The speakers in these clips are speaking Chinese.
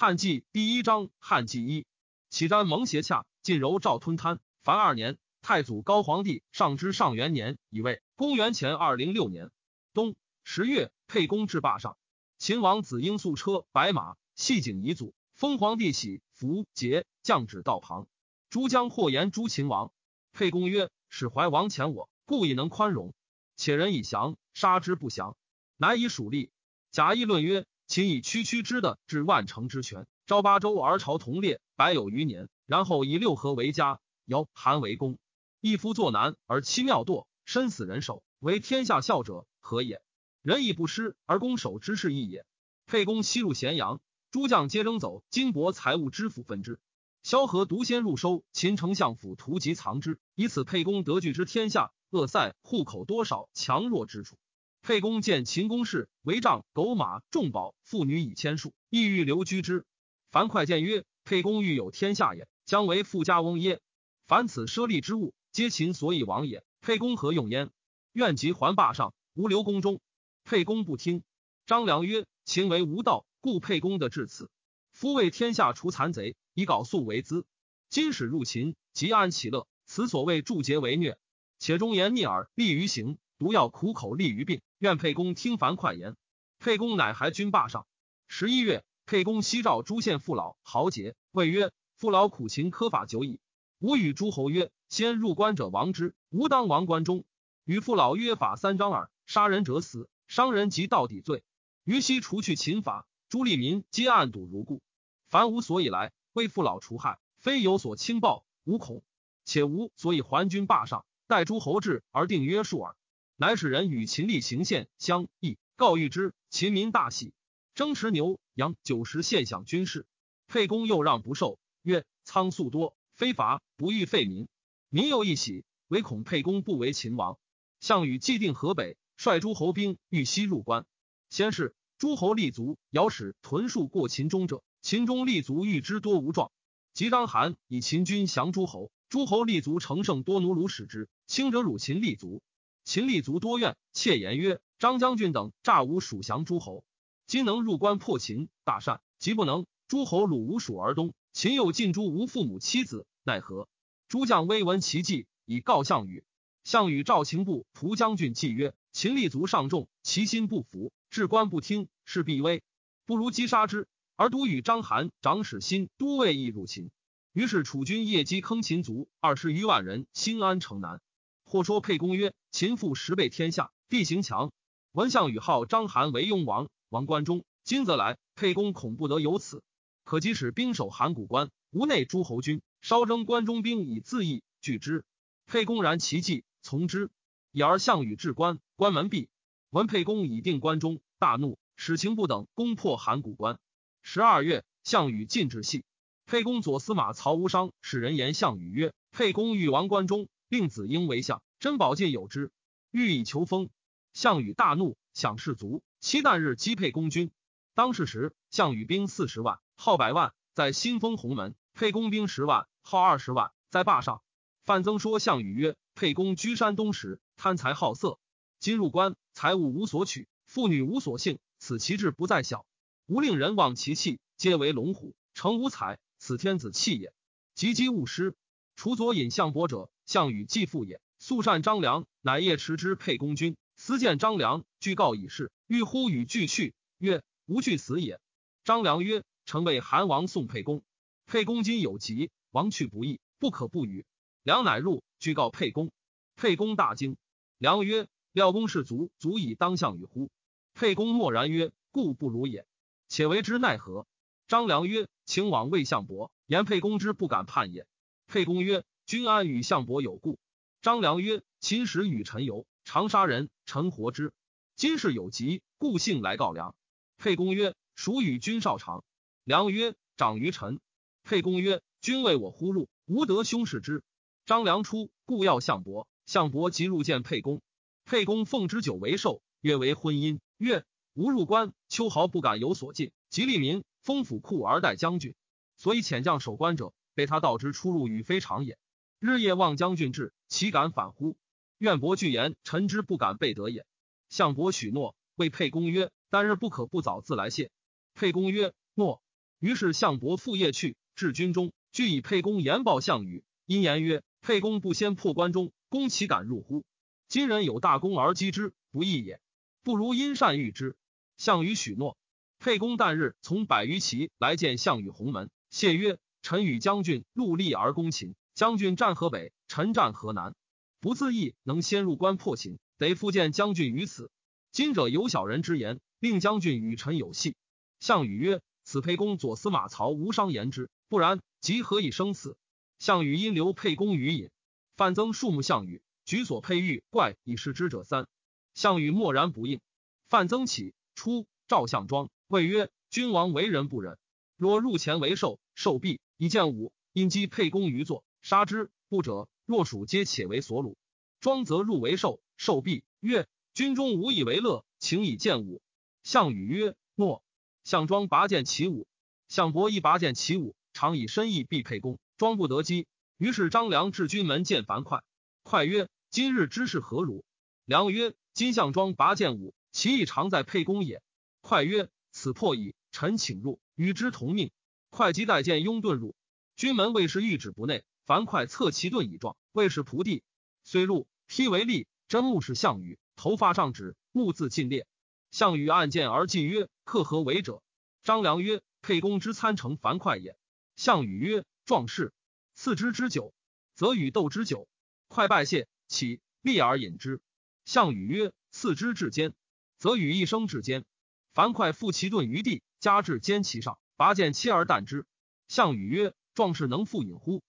汉纪第一章汉纪一，启瞻蒙邪洽，晋柔赵吞贪。凡二年，太祖高皇帝上之上元年，乙未，公元前二零六年冬十月，沛公至霸上。秦王子婴素车白马，系景遗祖。封皇帝喜服节，降旨道旁。诸将或言诸秦王。沛公曰：“使怀王遣我，故以能宽容。且人以降，杀之不降，乃以属立。”贾谊论曰。秦以区区之的至万乘之权，昭八州而朝同列，百有余年。然后以六合为家，尧韩为公。一夫作难而妻庙堕，身死人手，为天下笑者何也？仁义不施而攻守之事异也。沛公西入咸阳，诸将皆征走金帛财物之府分之。萧何独先入收秦丞相府，图及藏之，以此沛公得据之天下。恶塞户口多少强弱之处。沛公见秦公室为帐狗马重宝妇女以千数，意欲留居之。樊哙见曰：“沛公欲有天下也，将为富家翁耶？凡此奢利之物，皆秦所以亡也。沛公何用焉？愿即还霸上，无留宫中。”沛公不听。张良曰：“秦为无道，故沛公的至此。夫为天下除残贼，以缟素为资。今使入秦，即安其乐。此所谓助桀为虐。且忠言逆耳，利于行；毒药苦口，利于病。”愿沛公听樊哙言。沛公乃还军霸上。十一月，沛公西召诸县父老豪杰，谓曰：“父老苦秦，苛法久矣。吾与诸侯曰：先入关者亡之，吾当亡关中。与父老约法三章耳：杀人者死，伤人及到底罪。于昔除去秦法，诸利民皆暗睹如故。凡无所以来，为父老除害，非有所轻暴，无恐。且吾所以还军霸上，待诸侯至而定约束耳。”乃使人与秦立行县相议，告谕之，秦民大喜，争持牛羊九十，献享军事。沛公又让不受，曰：“仓粟多，非伐不欲废民。”民又一喜，唯恐沛公不为秦王。项羽既定河北，率诸侯兵欲西入关。先是，诸侯立足，遥使屯戍过秦中者，秦中立足欲之多无状。及章邯以秦军降诸侯，诸侯立足乘胜多奴虏使之，轻者辱秦立足。秦立足多怨，窃言曰：“张将军等诈吾属降诸侯，今能入关破秦，大善；即不能，诸侯虏吾属而东，秦又尽诛吾父母妻子，奈何？”诸将微闻其计，以告项羽。项羽召秦部蒲将军计曰：“秦立足上众，其心不服，至关不听，是必危。不如击杀之，而独与章邯、长史心都尉亦入秦。”于是楚军夜击坑秦族二十余万人，兴安城南。或说沛公曰：“秦复十倍天下，地形强。闻项羽号章邯为雍王，王关中。今则来，沛公恐不得有此。可即使兵守函谷关，无内诸侯军，稍征关中兵以自意，拒之。沛公然其计，从之。已而项羽至关，关门闭。闻沛公已定关中，大怒，使情不等，攻破函谷关。十二月，项羽进至系。沛公左司马曹无伤使人言项羽曰：‘沛公欲亡关中。’令子婴为相，珍宝尽有之，欲以求封。项羽大怒，想士卒，期旦日击沛公军。当世时，项羽兵四十万，号百万，在新丰鸿门；沛公兵十万，号二十万，在霸上。范增说项羽曰：“沛公居山东时，贪财好色，今入关，财物无所取，妇女无所幸，此其志不在小。吾令人望其气，皆为龙虎，成无才，此天子气也。及积勿失。除左尹项伯者。”项羽继父也，素善张良，乃夜驰之沛公军。私见张良，具告以事，欲呼与俱去，曰：“吾惧死也。”张良曰：“臣为韩王送沛公，沛公今有疾，王去不义，不可不与。”良乃入，具告沛公。沛公大惊。良曰：“廖公士卒，足以当项羽乎？”沛公默然曰：“故不如也。且为之奈何？”张良曰：“请往魏相伯，言沛公之不敢叛也。”沛公曰。君安与项伯有故。张良曰：“秦时与臣游，长沙人，臣活之。今事有急，故幸来告良。”沛公曰：“孰与君少长？”良曰：“长于臣。”沛公曰：“君为我呼入，吾得兄事之。”张良出，故要项伯。项伯即入见沛公。沛公奉之酒为寿，曰为婚姻。曰：“吾入关，秋毫不敢有所进。即利民，封府库而待将军，所以遣将守关者，被他道之出入与非常也。”日夜望将军至，岂敢反乎？愿伯具言，臣之不敢背德也。项伯许诺，谓沛公曰：“旦日不可不早自来谢。”沛公曰：“诺。”于是项伯复夜去，至军中，俱以沛公言报项羽。因言曰：“沛公不先破关中，公岂敢入乎？今人有大功而击之，不义也。不如因善遇之。”项羽许诺。沛公旦日从百余骑来见项羽鸿门，谢曰：“臣与将军戮力而攻秦，将军战河北，臣战河南，不自意能先入关破秦，得复见将军于此。今者有小人之言，令将军与臣有隙。”项羽曰：“此沛公左司马曹无伤言之，不然，即何以生此？”项羽因留沛公于隐，范增数目项羽，举所佩玉怪以示之者三。项羽默然不应。范增起出，赵项庄谓曰：“君王为人不忍，若入前为寿，寿毕以见武，因击沛公于坐，杀之。不者，若属皆且为所虏。庄则入为寿，寿毕曰：‘军中无以为乐，请以见武。’项羽曰：‘诺。’项庄拔剑起舞，项伯亦拔剑起舞，常以身意避沛公。庄不得机，于是张良至军门见樊哙。哙曰：“今日之事何如？”良曰：“今项庄拔剑舞，其意常在沛公也。”哙曰：“此破矣，臣请入，与之同命。”哙即带剑拥遁入军门，卫士御旨不内。樊哙侧其盾以状，谓是仆地，虽入，披为立。真目视项羽，头发上指，目自尽裂。项羽按剑而进曰：“克何为者？”张良曰：“沛公之参乘樊哙也。”项羽曰。壮士赐之之酒，则与斗之酒。快拜谢，起立而饮之。项羽曰：“赐之至坚，则与一生至坚。”樊哙负其盾于地，加至坚其上，拔剑切而啖之。项羽曰：“壮士能复饮乎？”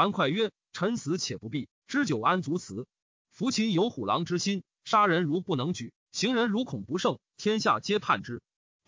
樊哙曰：“臣死且不避，知酒安足辞？夫秦有虎狼之心，杀人如不能举，行人如恐不胜，天下皆叛之。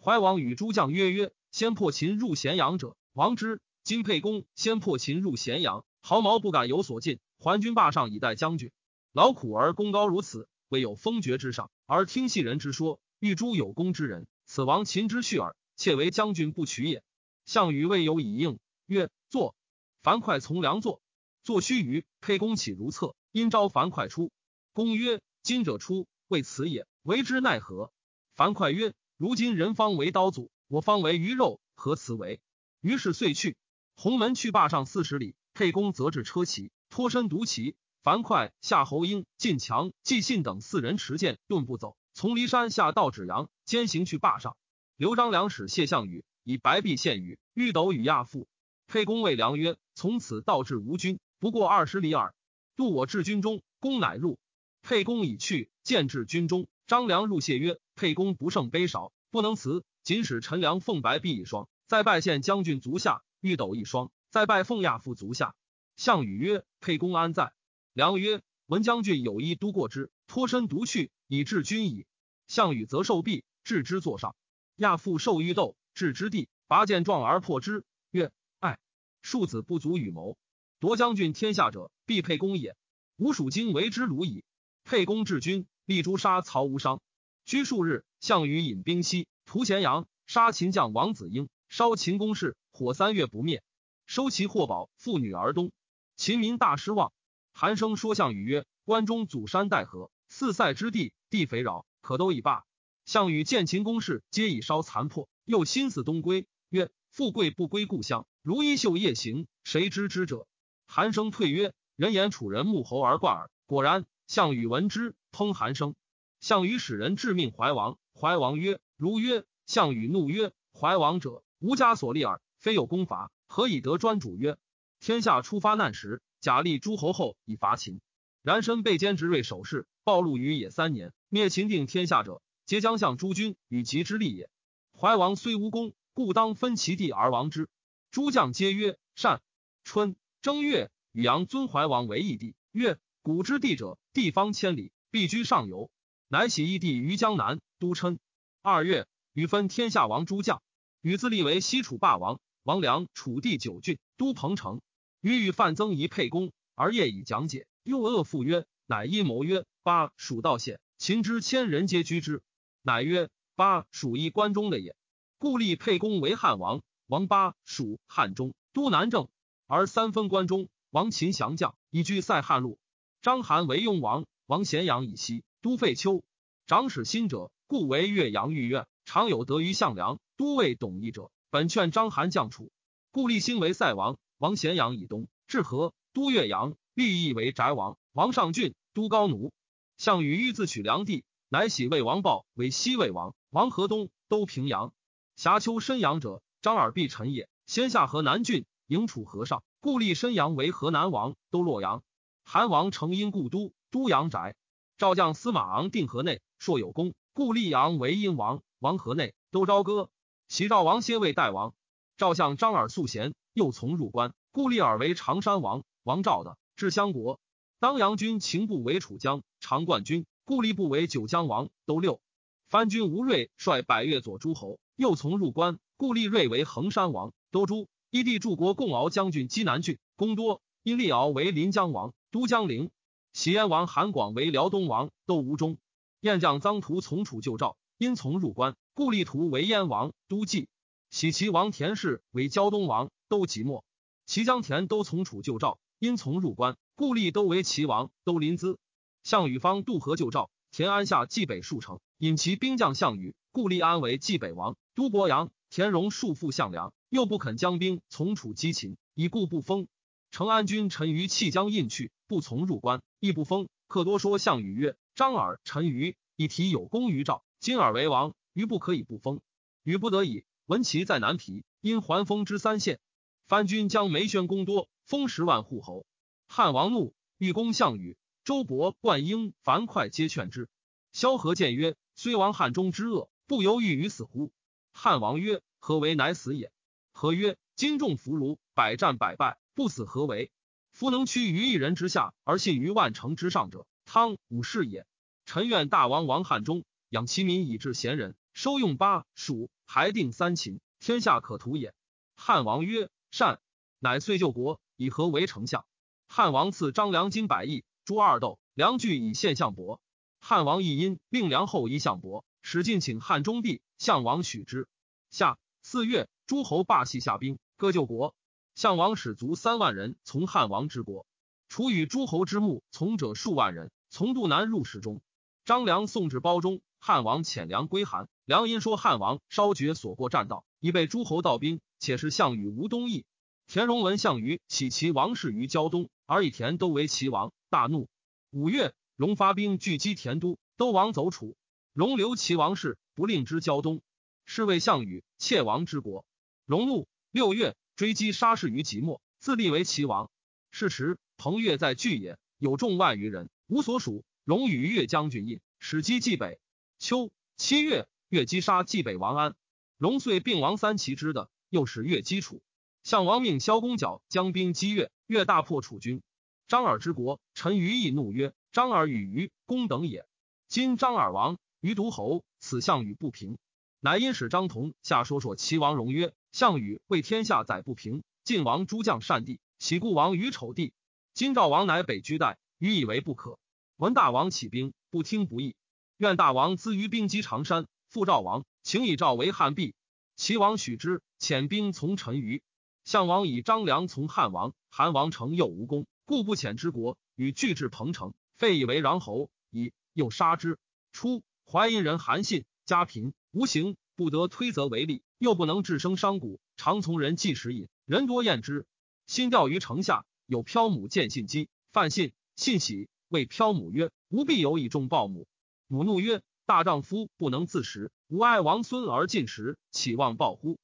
怀王与诸将曰：曰先破秦入咸阳者，王之。”今沛公先破秦入咸阳，毫毛不敢有所进。还军霸上以待将军，劳苦而功高如此，未有封爵之上，而听戏人之说，欲诛有功之人，此亡秦之序耳。妾为将军不取也。项羽未有以应，曰：“坐。”樊哙从良坐。坐须臾，沛公起如厕，因召樊哙出。公曰：“今者出，为此也，为之奈何？”樊哙曰：“如今人方为刀俎，我方为鱼肉，何辞为？”于是遂去。鸿门去霸上四十里，沛公则至车骑，脱身独骑。樊哙、夏侯婴、晋强、纪信等四人持剑，顿步走，从骊山下到芷阳，兼行去霸上。刘张两使谢项羽，以白璧献羽，玉斗与亚父。沛公谓良曰：“从此道至吴军，不过二十里耳。渡我至军中，公乃入。沛公已去，见至军中，张良入谢曰：‘沛公不胜杯少，不能辞，仅使陈良奉白璧一双，再拜献将军足下。’”玉斗一双，再拜奉亚父足下。项羽曰：“沛公安在？”良曰：“闻将军有意都过之，脱身独去，以至君矣。”项羽则受璧，置之座上。亚父受玉斗，置之地，拔剑撞而破之，曰：“爱庶子不足与谋。夺将军天下者，必沛公也。吾属今为之虏矣。”沛公至军，立诛杀曹无伤。居数日，项羽引兵西屠咸阳，杀秦将王子婴，烧秦宫室。火三月不灭，收其货宝，妇女而东。秦民大失望。韩生说项羽曰：“关中阻山带河，四塞之地，地肥饶，可都以罢。”项羽见秦宫室皆已烧残破，又心思东归，曰：“富贵不归故乡，如衣袖夜行，谁知之者？”韩生退曰：“人言楚人穆侯而冠耳。”果然。项羽闻之，烹韩生。项羽使人致命怀王。怀王曰：“如曰。”项羽怒曰：“怀王者，吾家所立耳。”非有功伐，何以得专主？曰：天下初发难时，假立诸侯后以伐秦。然身被兼执锐守势，暴露于野三年，灭秦定天下者，皆将相诸君与及之利也。怀王虽无功，故当分其地而亡之。诸将皆曰：善。春正月，与阳尊怀王为义帝。曰：古之地者，地方千里，必居上游。乃起义帝于江南，都称。二月，与分天下王诸将，禹自立为西楚霸王。王良楚地九郡，都彭城。欲与范增疑沛公，而夜以讲解。又恶复曰：“乃阴谋曰：八蜀道险，秦之千人皆居之。乃曰：八蜀一关中的也。故立沛公为汉王。王八蜀汉中，都南郑，而三分关中。王秦降将，以据塞汉路。章邯为雍王，王咸阳以西，都废丘。长史新者，故为岳阳御苑。常有得于项梁，都尉董翳者。”本劝章邯降楚。故立兴为塞王，王咸阳以东，至河都岳阳，立邑为翟王。王上郡都高奴。项羽欲自取梁地，乃喜魏王豹为西魏王。王河东都平阳。峡丘申阳者，张耳必臣也。先下河南郡，迎楚河上，故立申阳为河南王，都洛阳。韩王成因故都，都阳宅。赵将司马昂定河内，硕有功，故立阳为殷王，王河内，都朝歌。齐赵王歇为代王。赵相张耳素贤，又从入关，故立耳为常山王，王赵的。至襄国，当阳军秦部为楚江，常冠军，故立部为九江王，都六。藩军吴瑞率百越左诸侯，又从入关，故立瑞为衡山王。都诸义帝柱国共敖将军姬南郡，功多。因立敖为临江王，都江陵。喜燕王韩广为辽东王，都吴中。燕将臧荼从楚救赵，因从入关，故立图为燕王，都蓟。喜齐王田氏为胶东王，都即墨。齐姜田都从楚救赵，因从入关，故立都为齐王，都临淄。项羽方渡河救赵，田安下冀北数城，引其兵将项羽，故立安为冀北王，都伯阳。田荣束缚项梁。又不肯将兵从楚击秦，以故不封。成安君陈余弃将印去，不从入关，亦不封。客多说项羽曰：“张耳、陈余一提有功于赵，今尔为王，余不可以不封。”余不得已，闻其在南皮，因还封之三县。藩军将梅宣公多，封十万户侯。汉王怒，欲攻项羽。周勃、灌婴、樊哙皆劝之。萧何谏曰：“虽亡汉中之恶，不犹豫于死乎？”汉王曰：“何为乃死也？”何曰：“今众俘虏，百战百败，不死何为？夫能屈于一人之下，而信于万乘之上者，汤武士也。臣愿大王王汉中，养其民以治贤人，收用巴蜀，还定三秦，天下可图也。”汉王曰：“善。”乃遂救国，以何为丞相。汉王赐张良金百亿，诸二斗，良具以献相伯。汉王亦因令良后一相伯，使进请汉中帝，项王许之。夏四月。诸侯罢系下兵，各救国。项王使卒三万人从汉王之国，楚与诸侯之墓从者数万人，从渡南入石中。张良送至包中，汉王遣粮归韩。良因说汉王稍绝所过栈道，已被诸侯盗兵，且是项羽无东意。田荣闻项羽起其王室于胶东，而以田都为齐王，大怒。五月，荣发兵拒击田都，都王走楚。戎留齐王室，不令之胶东，是为项羽窃王之国。荣怒，六月追击杀士于即墨，自立为齐王。是时，彭越在巨野，有众万余人，无所属。荣与越将军印，使击冀北。秋七月，越击杀冀北王安。荣遂并王三齐之的，又使越击楚。项王命萧公角将兵击越，越大破楚军。张耳之国，陈余亦怒曰：“张耳与虞公等也。今张耳亡，余独侯，此项羽不平。”乃因使张同下说说齐王荣曰。项羽为天下载不平，晋王诸将善地，喜故王于丑地。今赵王乃北居代，予以为不可。闻大王起兵，不听不义。愿大王资于兵击常山，复赵王，请以赵为汉壁。齐王许之，遣兵从陈余。项王以张良从汉王，韩王成又无功，故不遣之国，与拒至彭城，废以为穰侯，以又杀之。初，淮阴人韩信家贫，无行，不得推责为利。又不能治生伤谷，常从人计食饮，人多厌之。新钓于城下，有漂母见信姬，犯信，信喜，谓漂母曰：“吾必有以重报母。”母怒曰：“大丈夫不能自食，吾爱王孙而进食，岂望报乎？”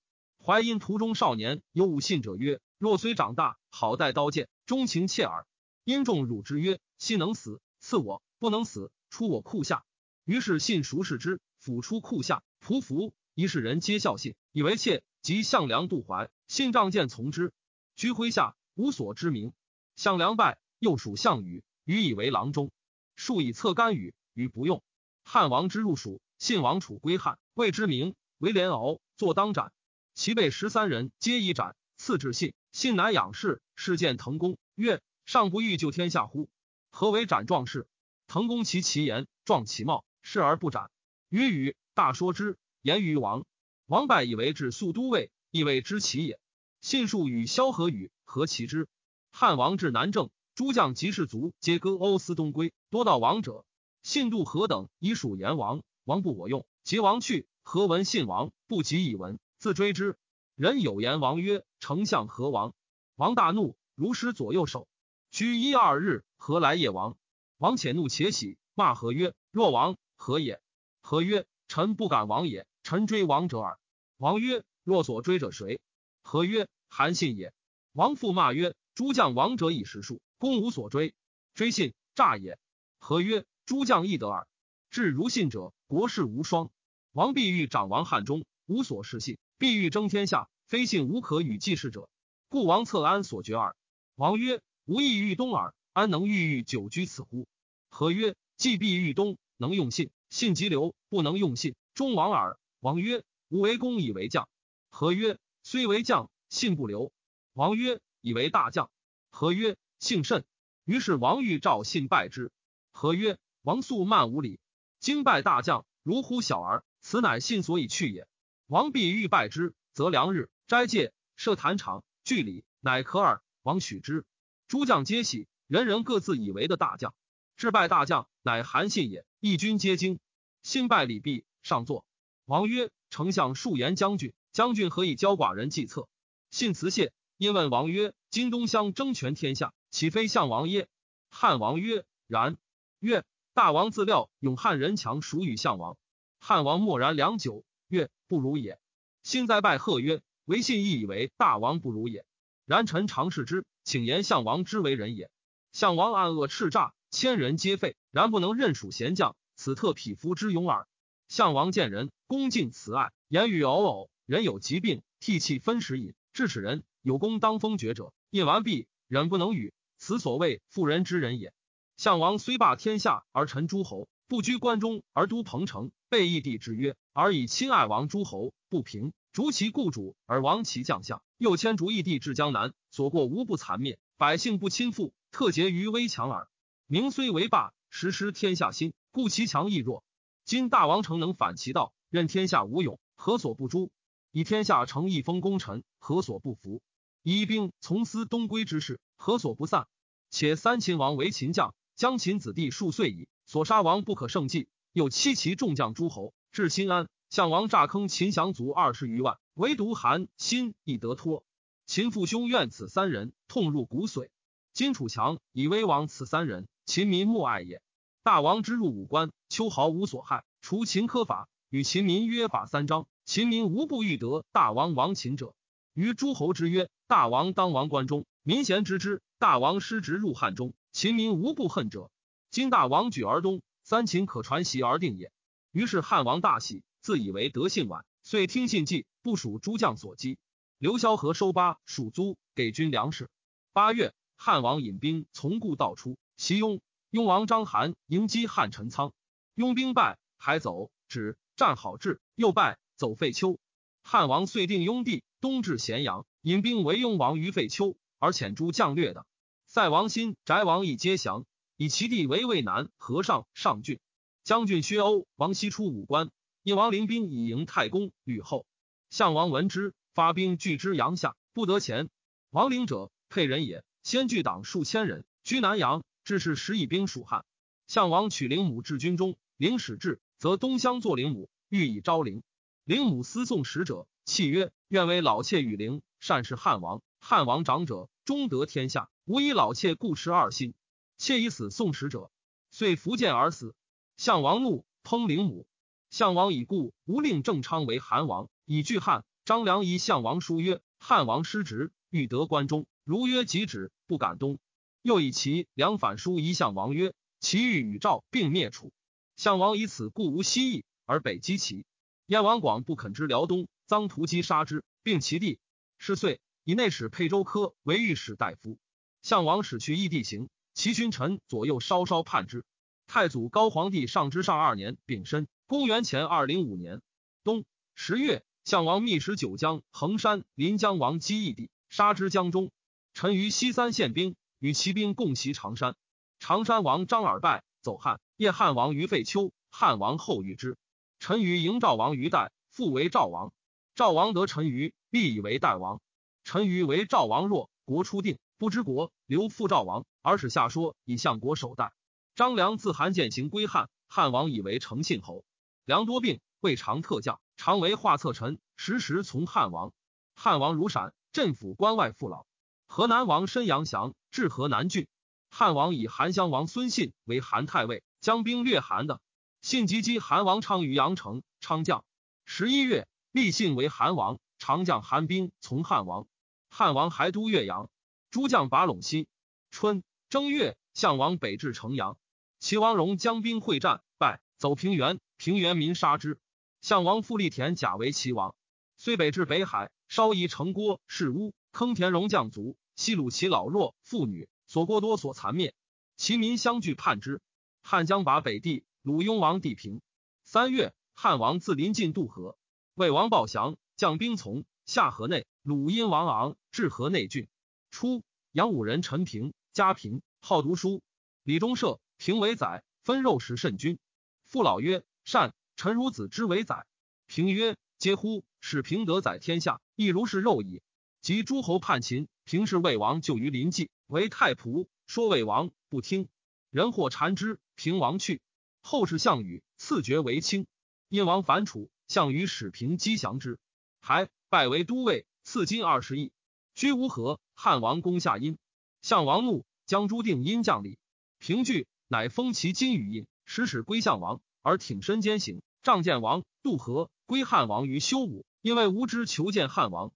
淮阴途中少年有无信者曰：“若虽长大，好带刀剑，钟情切耳。”因众辱之曰：“信能死，赐我；不能死，出我库下。”于是信熟视之，抚出库下，匍匐。一世人皆笑信，以为妾。即项梁渡淮，信仗剑从之，居麾下，无所知名。项梁败，又属项羽，羽以为郎中。数以策干羽，羽不用。汉王之入蜀，信王楚归汉，谓之名，为连敖，坐当斩。其被十三人，皆以斩。赐至信，信乃仰视，视见滕公，曰：“上不欲救天下乎？何为斩壮士？”滕公其其言，壮其貌，视而不斩。于羽大说之。言于王，王败以为至宿都尉，亦谓之其也。信数与萧何与何其之？汉王至南郑，诸将及士卒皆割欧司东归，多到王者。信度何等以属言王，王不我用。及王去，何闻信王不及以闻，自追之。人有言王曰：“丞相何王？”王大怒，如失左右手。居一二日，何来夜王？王且怒且喜，骂何曰：“若王何也？”何曰：“臣不敢亡也。臣追王者耳。”王曰：“若所追者谁？”何曰：“韩信也。”王复骂曰：“诸将王者以实数，公无所追。追信诈也。”何曰：“诸将亦得耳。至如信者，国士无双。王必欲长王汉中，无所事信，必欲争天下，非信无可与济世者。故王策安所决耳。”王曰。无益于东耳，安能郁郁久居此乎？何曰：既必欲东，能用信，信即流；不能用信，终亡耳。王曰：吾为公以为将。何曰：虽为将，信不流。王曰：以为大将。何曰：信甚。于是王欲召信拜之。何曰：王素慢无礼，今拜大将，如呼小儿。此乃信所以去也。王必欲拜之，则良日斋戒，设坛场，具礼，乃可耳。王许之。诸将皆喜，人人各自以为的大将。至拜大将，乃韩信也。义军皆惊。信拜礼毕，上座。王曰：“丞相数言将军，将军何以教寡人计策？”信辞谢，因问王曰：“今东乡争权天下，岂非项王耶？”汉王曰：“然。”曰：“大王自料勇汉人强，孰与项王。”汉王默然良久，曰：“不如也。”信再拜贺曰：“唯信亦以为大王不如也。然臣常视之。”请言项王之为人也。项王暗恶叱诈，千人皆废，然不能任属贤将，此特匹夫之勇耳。项王见人，恭敬慈爱，言语偶偶。人有疾病，涕泣分食饮，至使人有功当封爵者，饮完毕，忍不能语。此所谓妇人之仁也。项王虽霸天下而臣诸侯，不居关中而都彭城，被义帝之约，而以亲爱王诸侯，不平。逐其故主而亡其将相，又迁逐义帝至江南，所过无不残灭，百姓不亲附，特结于危强耳。名虽为霸，实失天下心，故其强亦弱。今大王诚能反其道，任天下无勇，何所不诛？以天下成一封功臣，何所不服？以兵从私东归之事，何所不散？且三秦王为秦将，将秦子弟数岁矣，所杀王不可胜计，又欺其众将诸侯，至新安。项王诈坑秦降卒二十余万，唯独韩信亦得脱。秦父兄怨此三人，痛入骨髓。今楚强以威王此三人，秦民莫爱也。大王之入五关，秋毫无所害。除秦苛法，与秦民约法三章，秦民无不欲得大王亡秦者。于诸侯之曰：大王当王关中，民贤知之；大王失职入汉中，秦民无不恨者。今大王举而东，三秦可传习而定也。于是汉王大喜。自以为得信晚，遂听信计，部署诸将所击。刘萧何收巴属租，给军粮食。八月，汉王引兵从故道出，袭雍。雍王章邯迎击汉陈仓，雍兵败，还走，止战好志，又败，走废丘。汉王遂定雍地，东至咸阳，引兵围雍王于废丘，而遣诸将略的。塞王新、翟王亦皆降，以其地为渭南河上上郡。将军薛欧王西出武关。引王陵兵以迎太公、吕后，项王闻之，发兵拒之阳下，不得前。王陵者，沛人也，先聚党数千人，居南阳，致使十以兵属汉。项王取灵母至军中，灵使至，则东乡作灵母，欲以昭陵。灵母思送使者，契曰：“愿为老妾与灵，善事汉王。汉王长者，终得天下，无以老妾故持二心。妾以死送使者，遂伏剑而死。项王怒，烹灵母。”项王已故，无令郑昌为韩王，以拒汉。张良以项王书曰：“汉王失职，欲得关中，如约即止，不敢东。”又以其梁反书一项王曰：“其欲与赵并灭楚。”项王以此故无西意，而北击齐。燕王广不肯之辽东，臧荼击杀之，并其地。是岁，以内史沛州科为御史大夫。项王使去异地行，其君臣左右稍稍叛之。太祖高皇帝上之上二年丙申。公元前二零五年冬十月，项王密使九江、衡山、临江王击异地，杀之江中。陈于西三县兵，与骑兵共袭常山。常山王张耳败，走汉。叶汉王于废丘，汉王后遇之。陈于迎赵王于代，复为赵王。赵王得陈于，必以为代王。陈于为赵王弱，国初定，不知国，留复赵王，而使下说以相国守代。张良自韩践行归汉，汉王以为成信侯。良多病，未尝特将，常为画策臣，时时从汉王。汉王如闪，镇抚关外父老。河南王申阳祥至河南郡。汉王以韩襄王孙信为韩太尉，将兵略韩的。信即击韩王昌于阳城，昌将。十一月，立信为韩王，常将韩兵从汉王。汉王还都岳阳，诸将拔陇西。春正月，项王北至城阳，齐王荣将兵会战，败，走平原，平原民杀之。项王复立田甲为齐王，虽北至北海，稍夷城郭，是屋，坑田戎将卒，西虏其老弱妇女。所过多所残灭，其民相聚叛之。汉将把北地，鲁雍王地平。三月，汉王自临晋渡河，魏王报降，将兵从下河内。鲁阴王昂至河内郡。初，杨武人陈平，家贫，好读书。李中射平为宰，分肉食甚均。父老曰：“善。”臣如子之为宰。平曰：“嗟乎！使平得宰天下，亦如是肉矣。”及诸侯叛秦，平是魏王就于临济。为太仆，说魏王不听，人或缠之，平王去。后世项羽赐爵为卿，因王反楚，项羽使平击降之，还拜为都尉，赐金二十亿。居无河，汉王攻下阴，项王怒，将朱定阴将领。平惧，乃封其金羽印，使使归项王，而挺身兼行，仗见王渡河，归汉王于修武，因为无知求见汉王。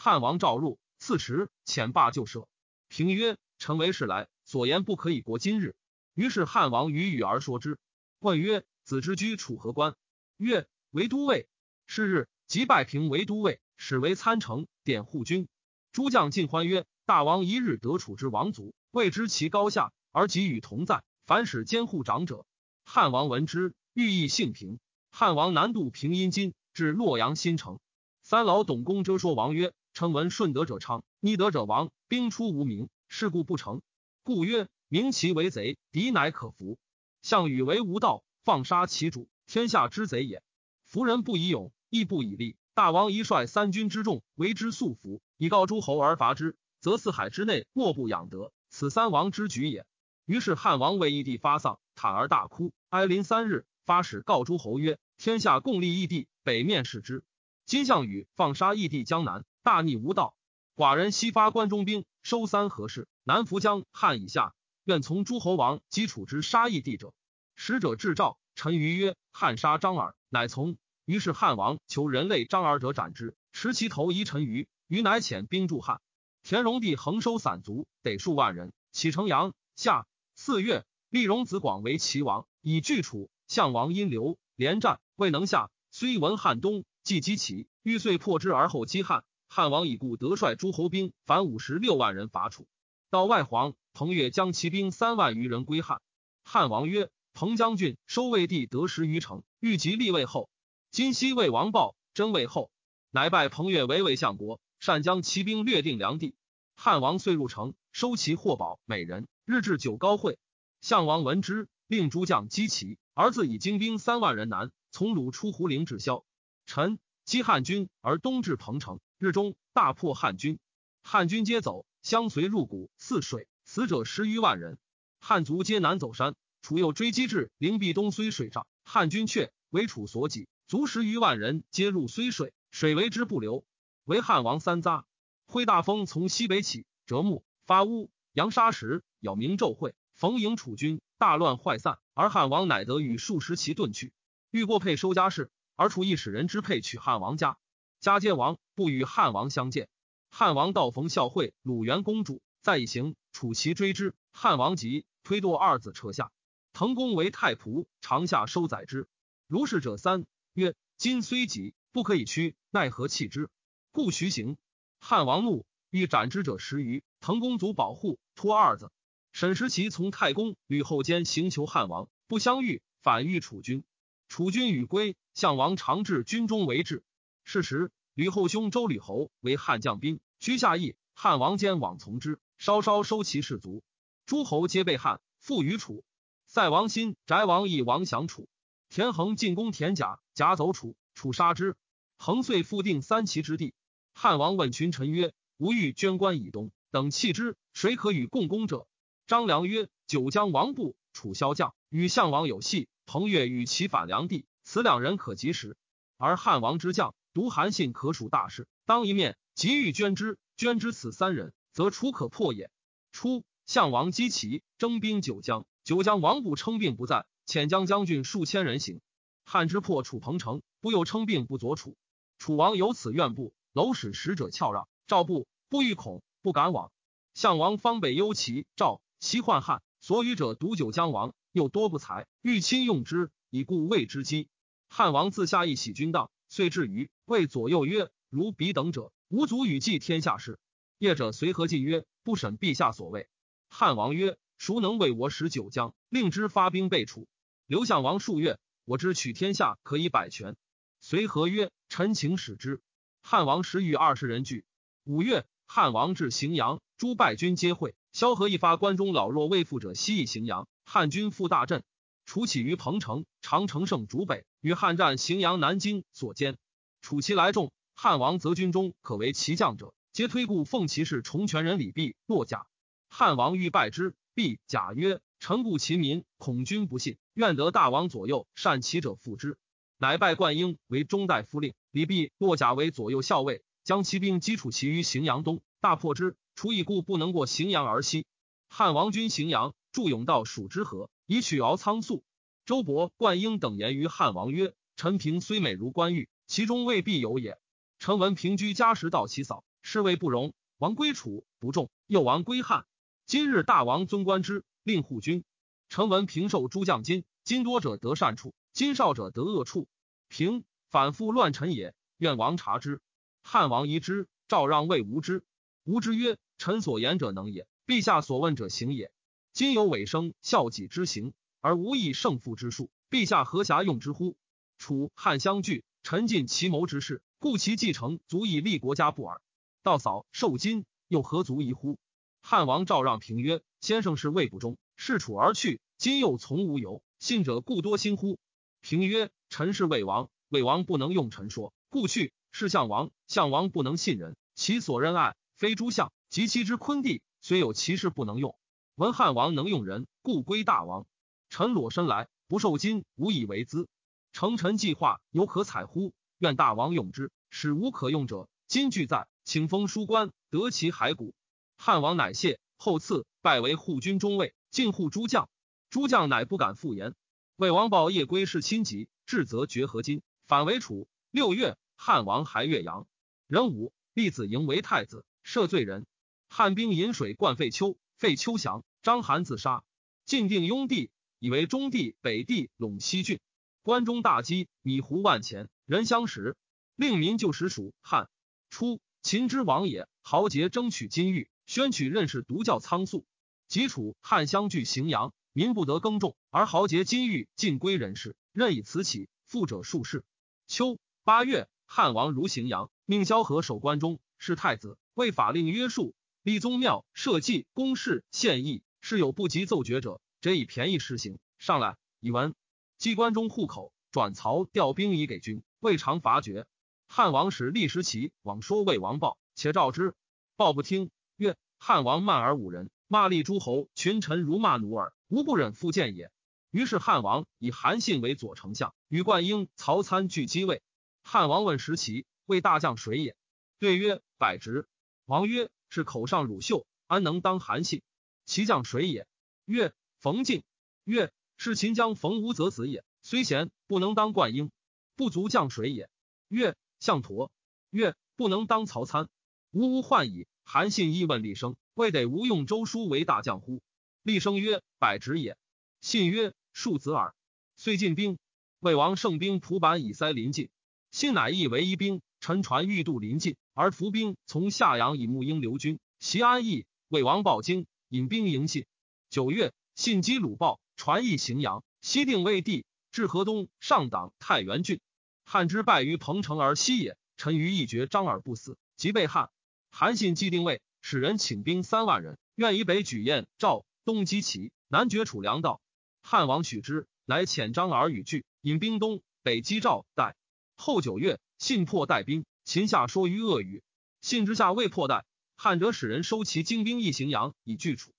汉王召入，赐池，遣罢就赦。平曰：“臣为事来，所言不可以过今日。”于是汉王与语而说之。问曰：“子之居楚何官？”曰：“为都尉。”是日，即拜平为都尉，使为参城，典护军。诸将尽欢曰：“大王一日得楚之王族，未知其高下，而己与同在，凡使监护长者。”汉王闻之，欲意性平。汉王南渡平阴津，至洛阳新城。三老董公遮说王曰：“称闻顺德者昌，逆德者亡。”兵出无名，事故不成，故曰：明其为贼，敌乃可服。项羽为无道，放杀其主，天下之贼也。夫人不以勇，亦不以力。大王一率三军之众，为之速服，以告诸侯而伐之，则四海之内莫不养德。此三王之举也。于是汉王为义帝发丧，坦而大哭，哀临三日，发使告诸侯曰：天下共立义帝，北面视之。今项羽放杀义帝江南，大逆无道。寡人西发关中兵，收三河氏，南扶江汉以下，愿从诸侯王击楚之杀义帝者。使者至赵，陈余曰：“汉杀张耳，乃从。”于是汉王求人类张耳者斩之，持其头遗陈余。余乃遣兵助汉。田荣帝横收散卒，得数万人，启城阳。夏四月，立荣子广为齐王，以拒楚。项王因刘连战未能下，虽闻汉东，既击齐，欲遂破之而后击汉。汉王已故，得率诸侯兵反五十六万人伐楚。到外黄，彭越将骑兵三万余人归汉。汉王曰：“彭将军收魏地得十余城，欲即立魏后。今西魏王豹真魏后，乃拜彭越为魏相国，善将骑兵略定梁地。汉王遂入城，收其货宝美人，日至酒高会。项王闻之，令诸将击齐，儿子以精兵三万人南从鲁出胡陵至萧。臣击汉军而东至彭城。”日中大破汉军，汉军皆走，相随入谷泗水，死者十余万人。汉族皆南走山，楚又追击至灵璧东睢水上，汉军却为楚所挤，卒十余万人，皆入睢水，水为之不流。为汉王三匝，挥大风从西北起，折木发乌扬沙石，咬鸣骤会，逢迎楚军，大乱坏散，而汉王乃得与数十骑遁去。欲过沛收家事，而楚亦使人之沛取汉王家。家皆亡，不与汉王相见。汉王道逢孝惠鲁元公主，再一行，楚骑追之，汉王急，推堕二子车下。滕公为太仆，长下收载之。如是者三，曰：今虽急，不可以屈，奈何弃之？故徐行。汉王怒，欲斩之者十余。滕公卒保护，托二子。沈时齐从太公吕后间行求汉王，不相遇，反遇楚军。楚军与归，项王常至军中为质。是时，吕后兄周吕侯为汉将兵，居下邑。汉王坚往从之，稍稍收其士卒。诸侯皆被汉，复于楚。塞王新、翟王以王降楚。田横进攻田甲，甲走楚，楚杀之。横遂复定三齐之地。汉王问群臣曰：“吾欲捐关以东，等弃之，谁可与共攻者？”张良曰：“九江王布，楚骁将，与项王有隙。彭越与其反梁地，此两人可及时。而汉王之将。读韩信可属大事，当一面即欲捐之，捐之此三人，则楚可破也。初，项王击齐，征兵九江，九江王不称病不在，遣将将军数千人行。汉之破楚彭城，不又称病不佐楚。楚王有此怨不，楼使使者翘让，赵不不欲恐，不敢往。项王方北忧齐赵，齐患汉，所与者独九江王，又多不才，欲亲用之，以故谓之机。汉王自下一喜军当，遂至于谓左右曰：“如彼等者，无足与继天下事。”业者随和进曰：“不审陛下所谓。”汉王曰：“孰能为我使九江，令之发兵备楚？”刘项王数月，我知取天下可以百全。随和曰：“臣请使之。”汉王时与二十人聚。五月，汉王至荥阳。诸败军皆会，萧何一发关中老弱未复者西以荥阳，汉军复大振。楚起于彭城，长城胜逐北，与汉战荥阳、南京所歼。楚其来众，汉王则军中可为其将者，皆推故奉骑士重权人李弼落甲。汉王欲败之，必甲曰：“臣故秦民，恐君不信，愿得大王左右，善其者复之。”乃拜冠英为中大夫令，李弼落甲为左右校尉，将骑兵击楚其于荥阳东，大破之。楚以故不能过荥阳而西。汉王军荥阳，驻甬道蜀之河，以取敖仓粟。周勃、灌婴等言于汉王曰：“陈平虽美如冠玉，其中未必有也。臣闻平居家时道其嫂，是谓不容。王归楚不重，又王归汉。今日大王尊官之，令护军。臣闻平受诸将金，金多者得善处，金少者得恶处。平反复乱臣也，愿王察之。汉王疑之，赵让谓无之。无之曰。”臣所言者能也，陛下所问者行也。今有尾生孝己之行，而无以胜负之术，陛下何暇用之乎？楚汉相聚，臣尽其谋之事，故其继承足以立国家不耳。道嫂受金，又何足疑乎？汉王赵让平曰：“先生是魏不忠，视楚而去，今又从无由，信者故多心乎？”平曰：“臣是魏王，魏王不能用臣说，故去。是项王，项王不能信人，其所任爱，非诸相。”及其之昆弟，虽有其事不能用。闻汉王能用人，故归大王。臣裸身来，不受金，无以为资。成臣计划，犹可采乎？愿大王用之。使无可用者，今俱在，请封书官，得其骸骨。汉王乃谢，后赐拜为护军中尉，进护诸将。诸将乃不敢复言。魏王报夜归是亲疾，至则绝河津，反为楚。六月，汉王还岳阳。壬午，立子营为太子，赦罪人。汉兵引水灌废丘，废丘降，章邯自杀。晋定雍地，以为中地、北地、陇西郡。关中大饥，米胡万钱，人相食。令民就食蜀汉。初，秦之王也，豪杰争取金玉，宣取任氏独教仓粟。及楚汉相聚荥阳，民不得耕种，而豪杰金玉尽归人氏，任以此起，富者数世。秋八月，汉王如荥阳，命萧何守关中，是太子，为法令约束。立宗庙，社稷，公事，献义，是有不及奏决者，则以便宜施行。上来，以闻机关中户口，转曹调兵以给军，未尝伐决。汉王使立时齐往说魏王报，且召之，报不听，曰：汉王慢而侮人，骂立诸侯群臣如骂奴耳，无不忍复见也。于是汉王以韩信为左丞相，与灌婴、曹参俱击位。汉王问时齐，谓大将谁也？对曰：百直。王曰。是口上乳秀，安能当韩信？其将谁也？曰：冯敬。曰：是秦将冯无则子也。虽贤，不能当灌婴。不足将谁也？曰：项佗。曰：不能当曹参。吾无患矣。韩信亦问厉生，未得吴用周书为大将乎？厉生曰：百直也。信曰：庶子耳。遂进兵。魏王胜兵蒲坂以塞临晋。信乃义为一兵。臣传欲渡临晋，而伏兵从夏阳以牧鹰留军，袭安邑。魏王报京，引兵迎信。九月，信击鲁豹，传邑荥阳。西定魏地，至河东，上党太原郡。汉之败于彭城而西也。臣于一绝张耳不死，即被汉。韩信既定魏，使人请兵三万人，愿以北举燕、赵，东击齐，南绝楚粮道。汉王许之，乃遣张耳与拒，引兵东北击赵代。后九月。信破带兵，秦下说于恶语。信之下未破带，汉者使人收其精兵，一行阳以拒楚。